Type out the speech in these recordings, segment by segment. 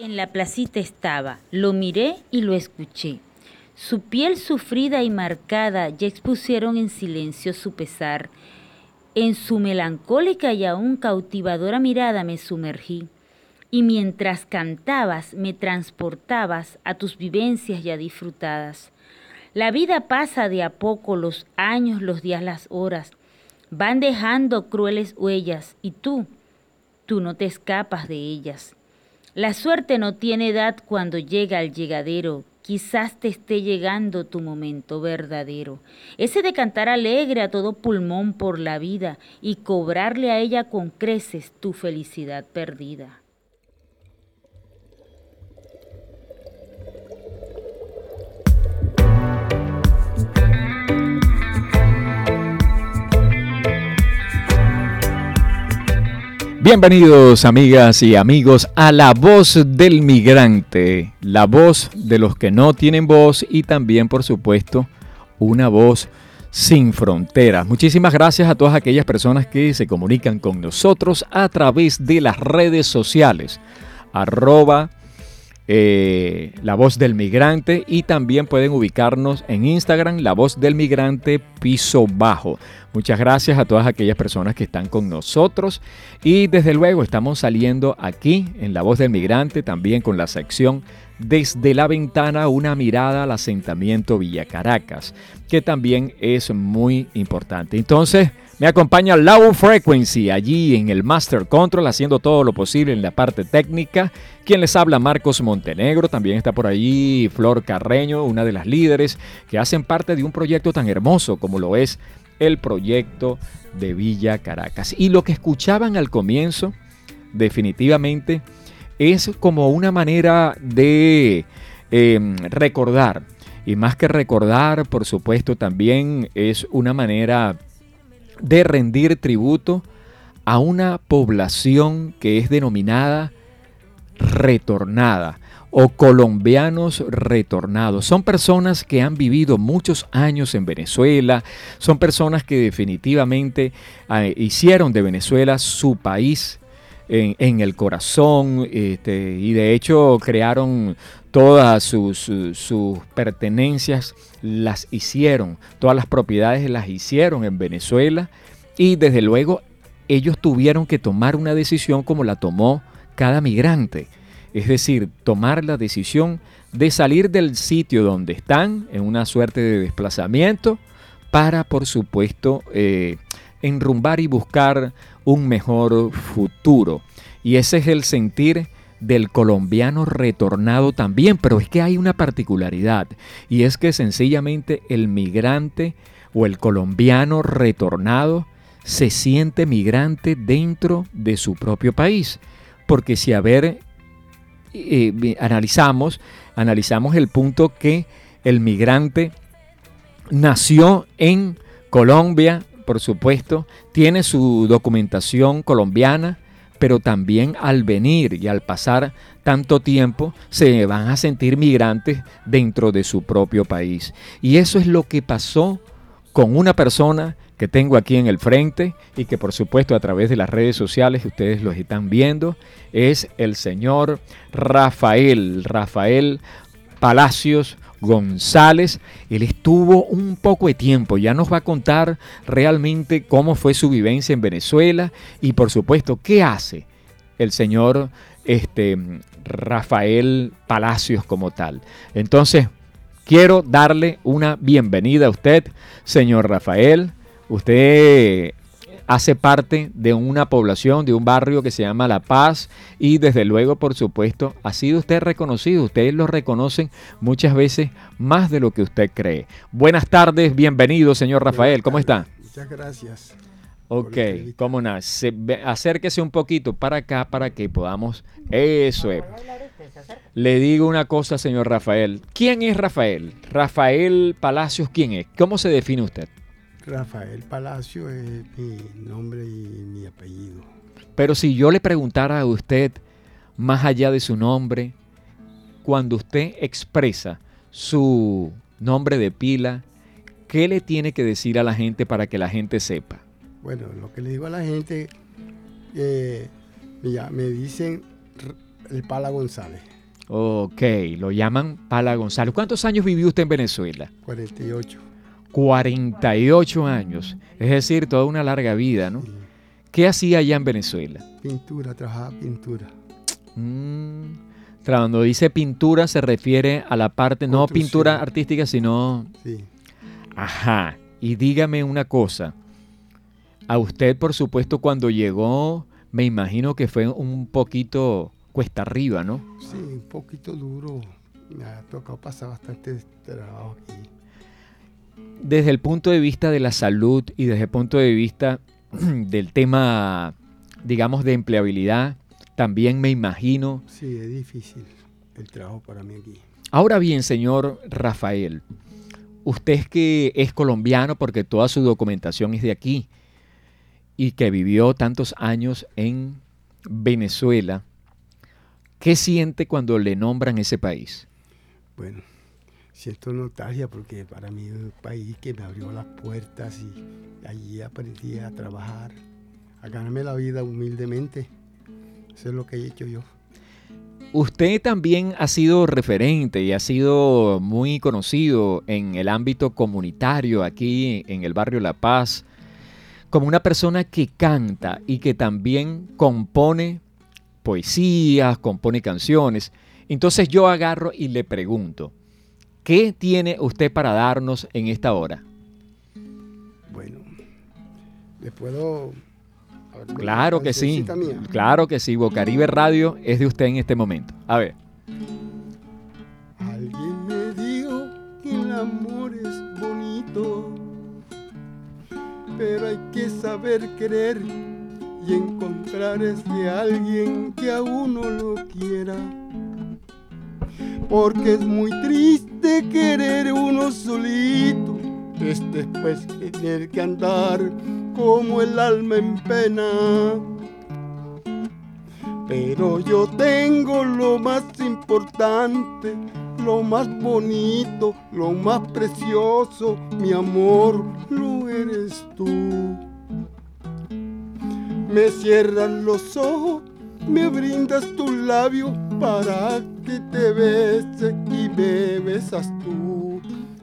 En la placita estaba, lo miré y lo escuché. Su piel sufrida y marcada ya expusieron en silencio su pesar. En su melancólica y aún cautivadora mirada me sumergí. Y mientras cantabas me transportabas a tus vivencias ya disfrutadas. La vida pasa de a poco, los años, los días, las horas. Van dejando crueles huellas y tú, tú no te escapas de ellas. La suerte no tiene edad cuando llega al llegadero, quizás te esté llegando tu momento verdadero. Ese de cantar alegre a todo pulmón por la vida y cobrarle a ella con creces tu felicidad perdida. Bienvenidos amigas y amigos a La Voz del Migrante, la voz de los que no tienen voz y también por supuesto una voz sin fronteras. Muchísimas gracias a todas aquellas personas que se comunican con nosotros a través de las redes sociales. Arroba eh, La Voz del Migrante y también pueden ubicarnos en Instagram, La Voz del Migrante Piso Bajo. Muchas gracias a todas aquellas personas que están con nosotros y desde luego estamos saliendo aquí en La Voz del Migrante también con la sección Desde la ventana una mirada al asentamiento Villa Caracas, que también es muy importante. Entonces, me acompaña Low Frequency allí en el Master Control haciendo todo lo posible en la parte técnica. Quien les habla, Marcos Montenegro. También está por allí Flor Carreño, una de las líderes que hacen parte de un proyecto tan hermoso como lo es el proyecto de Villa Caracas. Y lo que escuchaban al comienzo, definitivamente, es como una manera de em, recordar. Y más que recordar, por supuesto, también es una manera de rendir tributo a una población que es denominada retornada o colombianos retornados. Son personas que han vivido muchos años en Venezuela, son personas que definitivamente eh, hicieron de Venezuela su país en, el corazón este, y de hecho crearon todas sus, sus, pertenencias, las hicieron, todas las propiedades las hicieron en Venezuela y desde luego ellos tuvieron que tomar una decisión como la tomó cada migrante, es decir, tomar la decisión de salir del sitio donde están en una suerte de desplazamiento para, por supuesto, eh, enrumbar y buscar un mejor futuro. Y ese es el sentir del colombiano retornado también, pero es que hay una particularidad y es que sencillamente el migrante o el colombiano retornado se siente migrante dentro de su propio país. Porque si a ver, analizamos, analizamos el punto que el migrante nació en Colombia, por supuesto, tiene su documentación colombiana, pero también al venir y al pasar tanto tiempo se van a sentir migrantes dentro de su propio país. Y eso es lo que pasó con una persona que tengo aquí en el frente y que por supuesto a través de las redes sociales ustedes los están viendo, es el señor Rafael, Rafael Palacios González. Él estuvo un poco de tiempo, ya nos va a contar realmente cómo fue su vivencia en Venezuela y por supuesto qué hace el señor este, Rafael Palacios como tal. Entonces, quiero darle una bienvenida a usted, señor Rafael. Usted hace parte de una población, de un barrio que se llama La Paz y desde luego, por supuesto, ha sido usted reconocido. Ustedes lo reconocen muchas veces más de lo que usted cree. Buenas tardes, bienvenido, señor Rafael. ¿Cómo está? Muchas gracias. Ok, cómo nada. acérquese un poquito para acá para que podamos... Eso es. Le digo una cosa, señor Rafael. ¿Quién es Rafael? Rafael Palacios, ¿quién es? ¿Cómo se define usted? Rafael Palacio es mi nombre y mi apellido. Pero si yo le preguntara a usted, más allá de su nombre, cuando usted expresa su nombre de pila, ¿qué le tiene que decir a la gente para que la gente sepa? Bueno, lo que le digo a la gente, eh, me dicen El Pala González, Ok, lo llaman Pala González. ¿Cuántos años vivió usted en Venezuela? 48. 48 años. Es decir, toda una larga vida, ¿no? sí. ¿Qué hacía allá en Venezuela? Pintura, trabajaba pintura. Mm, Cuando dice pintura se refiere a la parte, no pintura artística, sino... Sí. Ajá. Y dígame una cosa. A usted, por supuesto, cuando llegó, me imagino que fue un poquito cuesta arriba, ¿no? Sí, un poquito duro. Me ha tocado pasar bastante trabajo aquí. Desde el punto de vista de la salud y desde el punto de vista del tema, digamos, de empleabilidad, también me imagino. Sí, es difícil el trabajo para mí aquí. Ahora bien, señor Rafael, usted es que es colombiano porque toda su documentación es de aquí y que vivió tantos años en Venezuela, ¿qué siente cuando le nombran ese país? Bueno, siento nostalgia porque para mí es un país que me abrió las puertas y allí aprendí a trabajar, a ganarme la vida humildemente. Eso es lo que he hecho yo. Usted también ha sido referente y ha sido muy conocido en el ámbito comunitario aquí en el barrio La Paz, como una persona que canta y que también compone poesías, compone canciones. Entonces yo agarro y le pregunto, ¿qué tiene usted para darnos en esta hora? Bueno, ¿le puedo...? ver, Claro que sí, mía? claro que sí, Bocaribe Radio es de usted en este momento. A ver. Alguien me dijo que el amor es bonito, pero hay que saber querer y encontrar ese alguien que a uno lo quiera. Porque es muy triste querer uno solito, es después tener que andar como el alma en pena. Pero yo tengo lo más importante, lo más bonito, lo más precioso, mi amor, lo eres tú. Me cierran los ojos, me brindas tu labio para que te bese y me besas tú.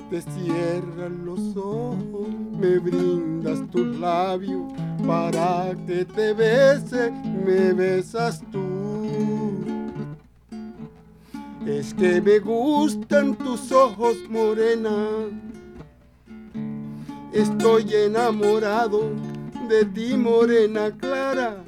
Te cierran los ojos, me brindas tu labio para que te bese, me besas tú. Es que me gustan tus ojos morena. Estoy enamorado de ti morena clara.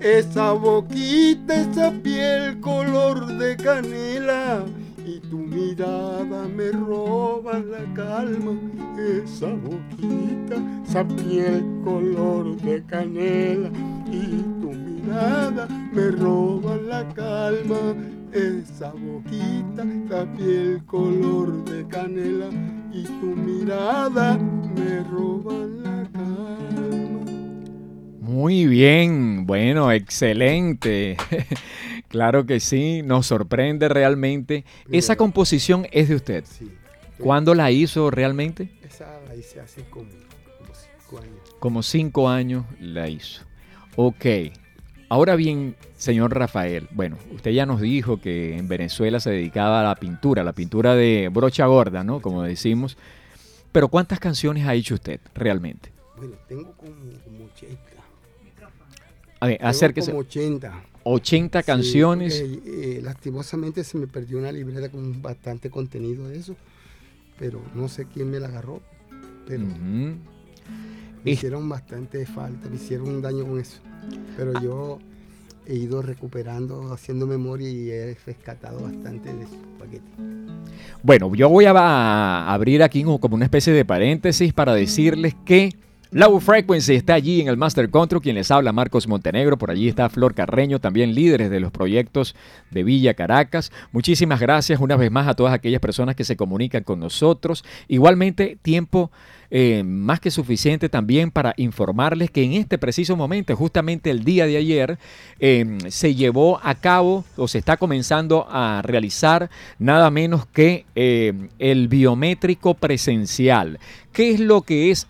Esa boquita, esa piel color de canela y tu mirada me roba la calma. Esa boquita, esa piel color de canela y tu mirada me roba la calma. Esa boquita, esa piel color de canela y tu mirada me roba la calma. Muy bien, bueno, excelente. claro que sí, nos sorprende realmente. Esa composición es de usted. Sí. ¿Cuándo la hizo realmente? Esa la hice hace como, como cinco años. Como cinco años la hizo. Ok. Ahora bien, señor Rafael, bueno, usted ya nos dijo que en Venezuela se dedicaba a la pintura, la pintura de brocha gorda, ¿no? Como decimos. Pero ¿cuántas canciones ha hecho usted realmente? Bueno, tengo como, como 80. A ver, acérquese. como 80. 80 Sí, canciones. porque, eh, lastimosamente se me perdió una libreta con bastante contenido de eso. Pero no sé quién me la agarró. Pero me Es- hicieron bastante falta, me hicieron un daño con eso. Pero yo he ido recuperando, haciendo memoria y he rescatado bastante de esos paquetes. Bueno, yo voy a a abrir aquí como una especie de paréntesis para decirles que Low Frequency está allí en el Master Control, quien les habla Marcos Montenegro, por allí está Flor Carreño, también líderes de los proyectos de Villa Caracas. Muchísimas gracias una vez más a todas aquellas personas que se comunican con nosotros. Igualmente, tiempo eh, más que suficiente también para informarles que en este preciso momento, justamente el día de ayer, eh, se llevó a cabo o se está comenzando a realizar nada menos que eh, el biométrico presencial. ¿Qué es lo que es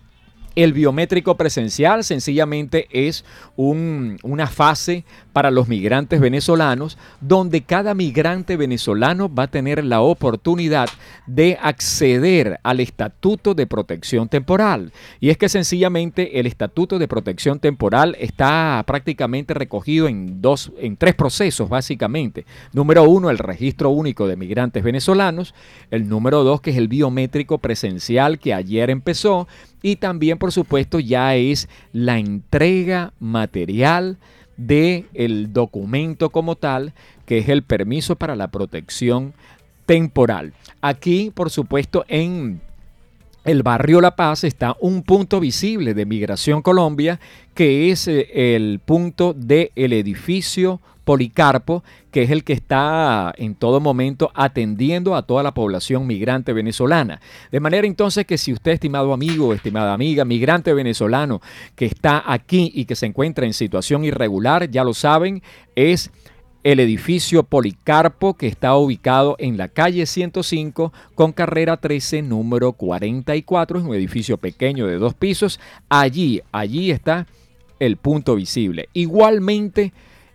El biométrico presencial sencillamente es una fase para los migrantes venezolanos donde cada migrante venezolano va a tener la oportunidad de acceder al estatuto de protección temporal. Y es que sencillamente el estatuto de protección temporal está prácticamente recogido en dos, en tres procesos básicamente. Número uno, el registro único de migrantes venezolanos. El número dos, que es el biométrico presencial que ayer empezó y también, por supuesto, ya es la entrega material del el documento como tal, que es el permiso para la protección temporal. Aquí, por supuesto, en el barrio La Paz está un punto visible de Migración Colombia, que es eh, el punto del edificio Policarpo, que es el que está en todo momento atendiendo a toda la población migrante venezolana. De manera entonces que si usted, estimado amigo, estimada amiga, migrante venezolano que está aquí y que se encuentra en situación irregular, ya lo saben, es el edificio Policarpo que está ubicado en la calle 105 con carrera 13 número 44. Es un edificio pequeño de dos pisos. Allí, allí está el punto visible. Igualmente,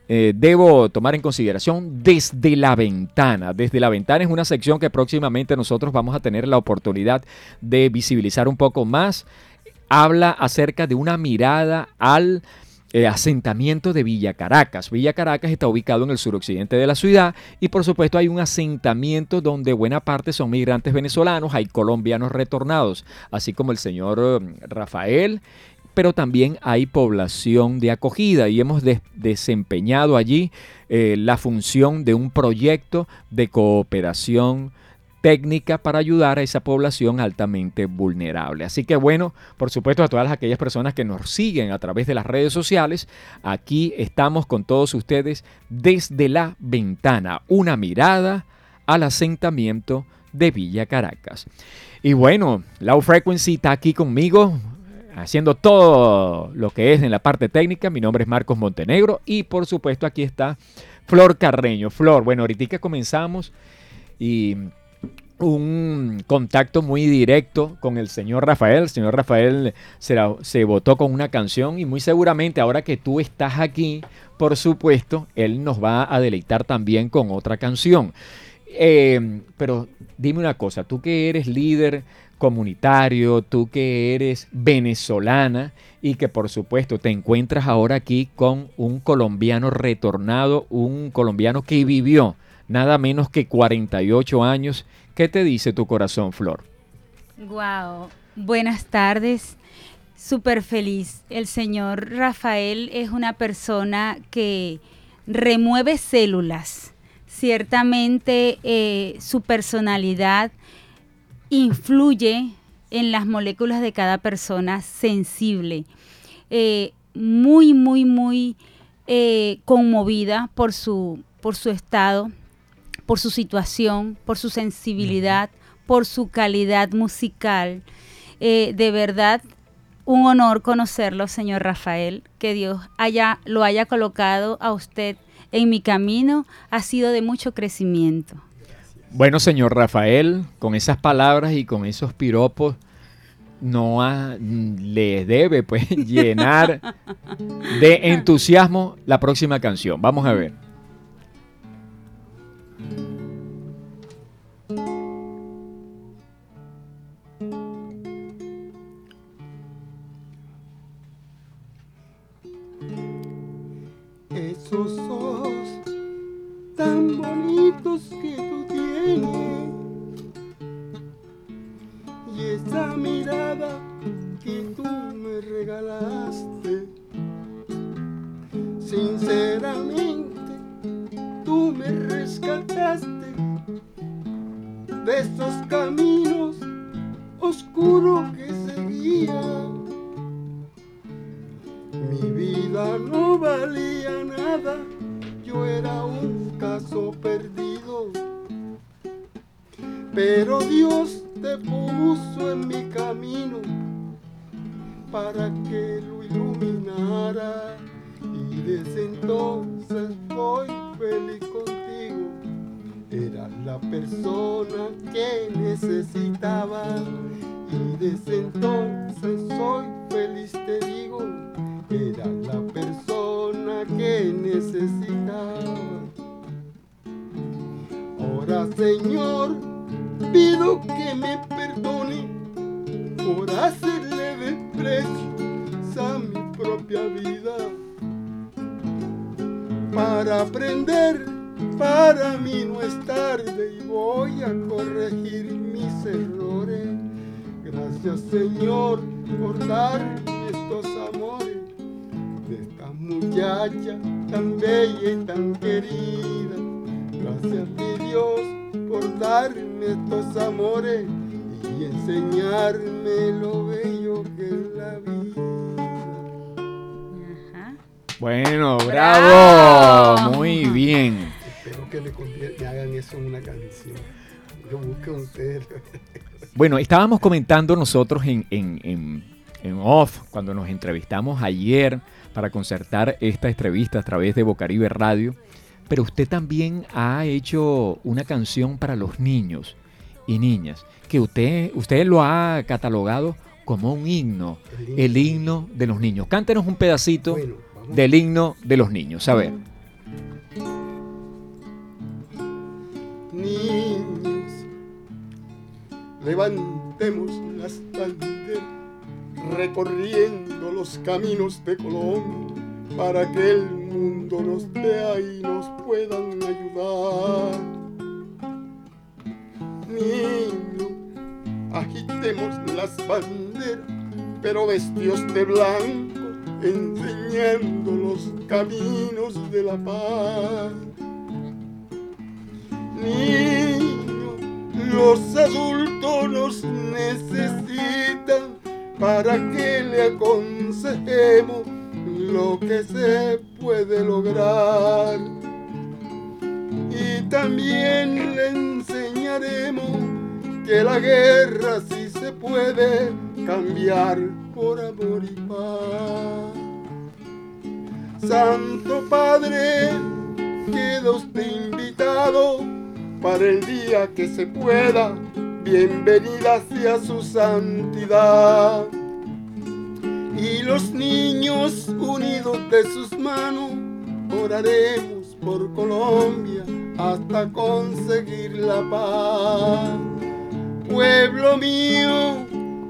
eh, debo tomar en consideración desde la ventana. Desde la ventana es una sección que próximamente nosotros vamos a tener la oportunidad de visibilizar un poco más. Habla acerca de una mirada al eh, asentamiento de Villa Caracas. Villa Caracas está ubicado en el suroccidente de la ciudad y por supuesto hay un asentamiento donde buena parte son migrantes venezolanos, hay colombianos retornados, así como el señor eh, Rafael pero también hay población de acogida y hemos desempeñado allí eh, la función de un proyecto de cooperación técnica para ayudar a esa población altamente vulnerable. Así que bueno, por supuesto a todas aquellas personas que nos siguen a través de las redes sociales, aquí estamos con todos ustedes desde la ventana, una mirada al asentamiento de Villa Caracas. Y bueno, Low Frequency está aquí conmigo haciendo todo lo que es en la parte técnica. Mi nombre es Marcos Montenegro y por supuesto aquí está Flor Carreño. Flor, bueno, ahorita comenzamos y un contacto muy directo con el señor Rafael. El señor Rafael se, votó con una canción y muy seguramente ahora que tú estás aquí, por supuesto, él nos va a deleitar también con otra canción. Eh, pero dime una cosa, tú que eres líder comunitario, tú que eres venezolana y que por supuesto te encuentras ahora aquí con un colombiano retornado, un colombiano que vivió nada menos que 48 años ¿Qué te dice tu corazón, Flor? Wow, buenas tardes. Súper feliz. El señor Rafael es una persona que remueve células. Ciertamente eh, su personalidad influye en las moléculas de cada persona sensible. Eh, muy, muy, muy eh, conmovida por su, por su estado por su situación, por su sensibilidad, por su calidad musical. Eh, de verdad, un honor conocerlo, señor Rafael, que Dios haya, lo haya colocado a usted en mi camino, ha sido de mucho crecimiento. Bueno, señor Rafael, con esas palabras y con esos piropos, no le debe pues llenar de entusiasmo la próxima canción. Vamos a ver. Esos tan bonitos que esa mirada que tú me regalaste, sinceramente tú me rescataste de esos caminos oscuros que seguía. Mi vida no valía nada, yo era un caso perdido. Pero Dios te puso en mi camino para que lo iluminara y desde entonces voy feliz contigo. Era la persona que necesitaba Y desde entonces soy feliz, te digo, era la persona que necesitaba. Ahora, Señor, pido que me perdone por hacerle desprecio a mi propia vida. Para aprender, para mí no es tarde y voy a corregir mis errores. Gracias Señor por darme estos amores de esta muchacha tan bella y tan querida. Gracias mi Dios por darme estos amores y enseñarme lo bello que es la vida. Ajá. Bueno, bravo. Bravo. Muy bien. Espero que me hagan eso en una canción. Lo busquen ustedes. Bueno, estábamos comentando nosotros en, en- en- en off, cuando nos entrevistamos ayer para concertar esta entrevista a través de Bocaribe Radio, pero usted también ha hecho una canción para los niños y niñas, que usted, usted lo ha catalogado como un himno, el himno de los niños. Cántenos un pedacito Bueno, del himno de los niños, a ver. Niños, levantemos las banderas recorriendo los caminos de Colombia para que el mundo nos vea y nos puedan ayudar. Niños, agitemos las banderas, pero vestidos de blanco, enseñando los caminos de la paz. Niños, los adultos nos necesitan para que le aconsejemos lo que se puede lograr. Y también le enseñaremos que la guerra sí se puede cambiar por amor y paz. Santo Padre, queda usted invitado para el día que se pueda. Bienvenida sea su santidad. Y los niños unidos de sus manos, oraremos por Colombia hasta conseguir la paz. Pueblo mío,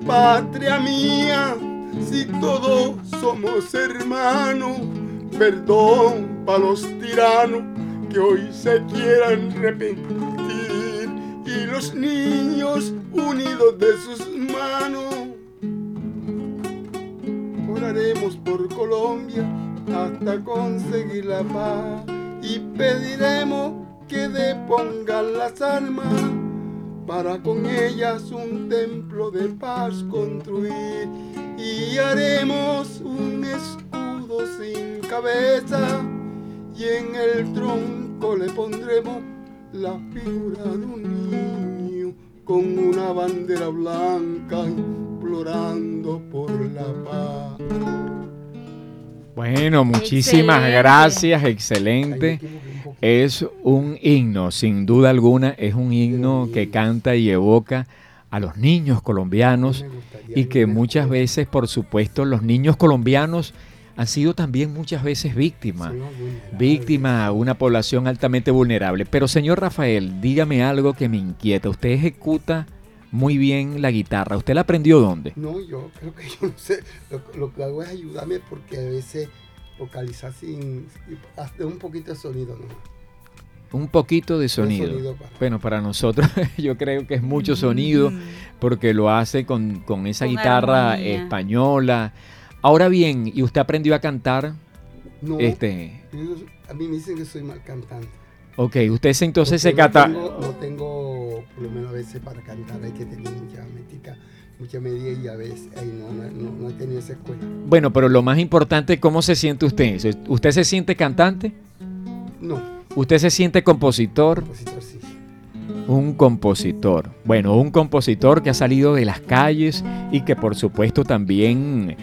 patria mía, si todos somos hermanos, perdón para los tiranos que hoy se quieran arrepentir y los niños unidos de sus manos. Oraremos por Colombia hasta conseguir la paz. Y pediremos que depongan las armas para con ellas un templo de paz construir. Y haremos un escudo sin cabeza y en el tronco le pondremos la figura de un niño con una bandera blanca implorando por la paz. Bueno, muchísimas Excelente. gracias, excelente. Es un himno, sin duda alguna, es un himno que canta y evoca a los niños colombianos y que muchas veces, por supuesto, los niños colombianos han sido también muchas veces víctimas. Son los vulnerables. Víctima a una población altamente vulnerable. Pero señor Rafael, dígame algo que me inquieta. Usted ejecuta muy bien la guitarra. ¿Usted la aprendió dónde? No, yo creo que yo no sé. Lo, lo que hago es ayudarme porque a veces vocalizar sin. hacer un poquito de sonido, ¿no? Un poquito de sonido. para- Bueno, para nosotros yo creo que es mucho sonido Mm. porque lo hace con, con esa Con guitarra armonía. española. Ahora bien, ¿y usted aprendió a cantar? No, Este, a mí me dicen que soy mal cantante. Ok, usted se- entonces se Porque cata... tengo- No tengo, por lo menos a veces para cantar hay que tener mucha métrica, mucha medida y a veces ahí no, no, no, he tenido esa escuela. Bueno, pero lo más importante, ¿cómo se siente usted? ¿Se- ¿Usted se siente cantante? No, ¿Usted se siente compositor? compositor sí. Un compositor. Bueno, un compositor que ha salido de las calles y que por supuesto también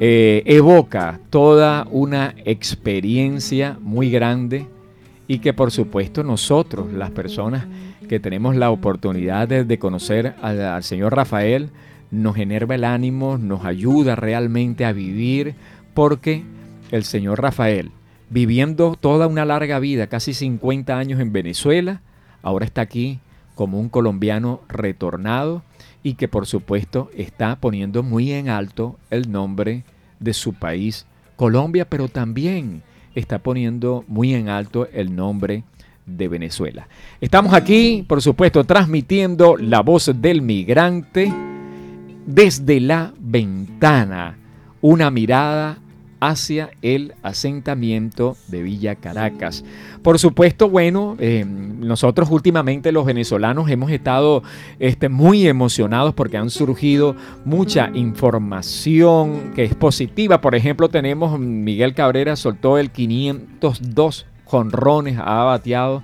eh, evoca toda una experiencia muy grande y que por supuesto nosotros, las personas que tenemos la oportunidad de, conocer al, al señor Rafael, nos enerva el ánimo, nos ayuda realmente a vivir, porque el señor Rafael, viviendo toda una larga vida, casi 50 años en Venezuela, ahora está aquí como un colombiano retornado y que por supuesto está poniendo muy en alto el nombre de su país, Colombia, pero también está poniendo muy en alto el nombre de Venezuela. Estamos aquí, por supuesto, transmitiendo la voz del migrante desde la ventana, una mirada hacia el asentamiento de Villa Caracas. Por supuesto, bueno, eh, nosotros últimamente los venezolanos hemos estado este, muy emocionados porque han surgido mucha información que es positiva. Por ejemplo, tenemos Miguel Cabrera soltó el 502 jonrones, ha bateado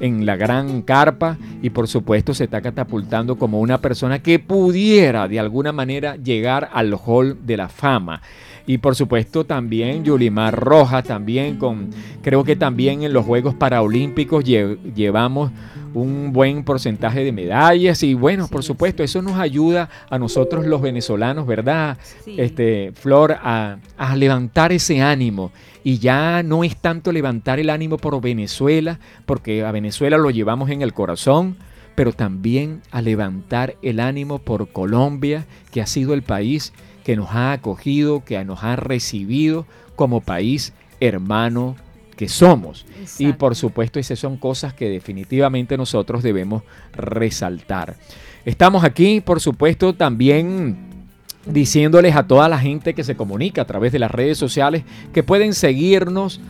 en la gran carpa y por supuesto se está catapultando como una persona que pudiera de alguna manera llegar al hall de la fama. Y por supuesto también Yulimar Rojas, también con, creo que también en los Juegos Paralímpicos llevamos un buen porcentaje de medallas y bueno, por supuesto, eso nos ayuda a nosotros los venezolanos, ¿verdad? Este, Flor, a, a levantar ese ánimo. Y ya no es tanto levantar el ánimo por Venezuela, porque a Venezuela lo llevamos en el corazón, pero también a levantar el ánimo por Colombia, que ha sido el país que nos ha acogido, que nos ha recibido como país hermano que somos. Y por supuesto, esas son cosas que definitivamente nosotros debemos resaltar. Estamos aquí, por supuesto, también diciéndoles a toda la gente que se comunica a través de las redes sociales que pueden seguirnos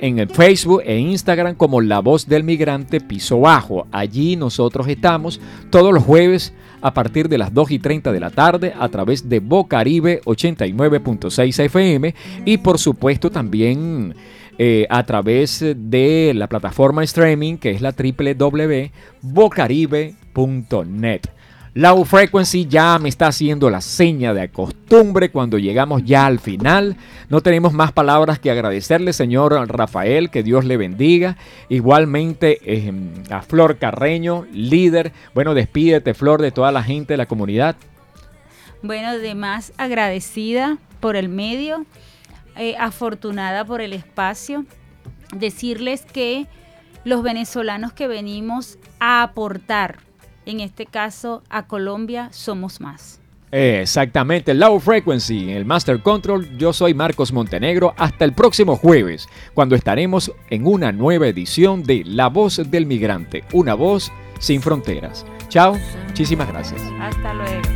en el Facebook e Instagram como La Voz del Migrante Piso Bajo. Allí nosotros estamos todos los jueves a partir de las 2 y 30 de la tarde a través de Bocaribe 89.6 FM y por supuesto también eh, a través de la plataforma streaming que es la www.bocaribe.net. Low Frequency ya me está haciendo la seña de costumbre cuando llegamos ya al final. No tenemos más palabras que agradecerle, señor Rafael, que Dios le bendiga. Igualmente em, a Flor Carreño, líder. Bueno, despídete, Flor, de toda la gente de la comunidad. Bueno, además agradecida por el medio, eh, afortunada por el espacio. Decirles que los venezolanos que venimos a aportar en este caso a Colombia somos más. Exactamente, Low Frequency, el Master Control. Yo soy Marcos Montenegro. Hasta el próximo jueves, cuando estaremos en una nueva edición de La Voz del Migrante, una voz sin fronteras. Chao, muchísimas gracias. Hasta luego.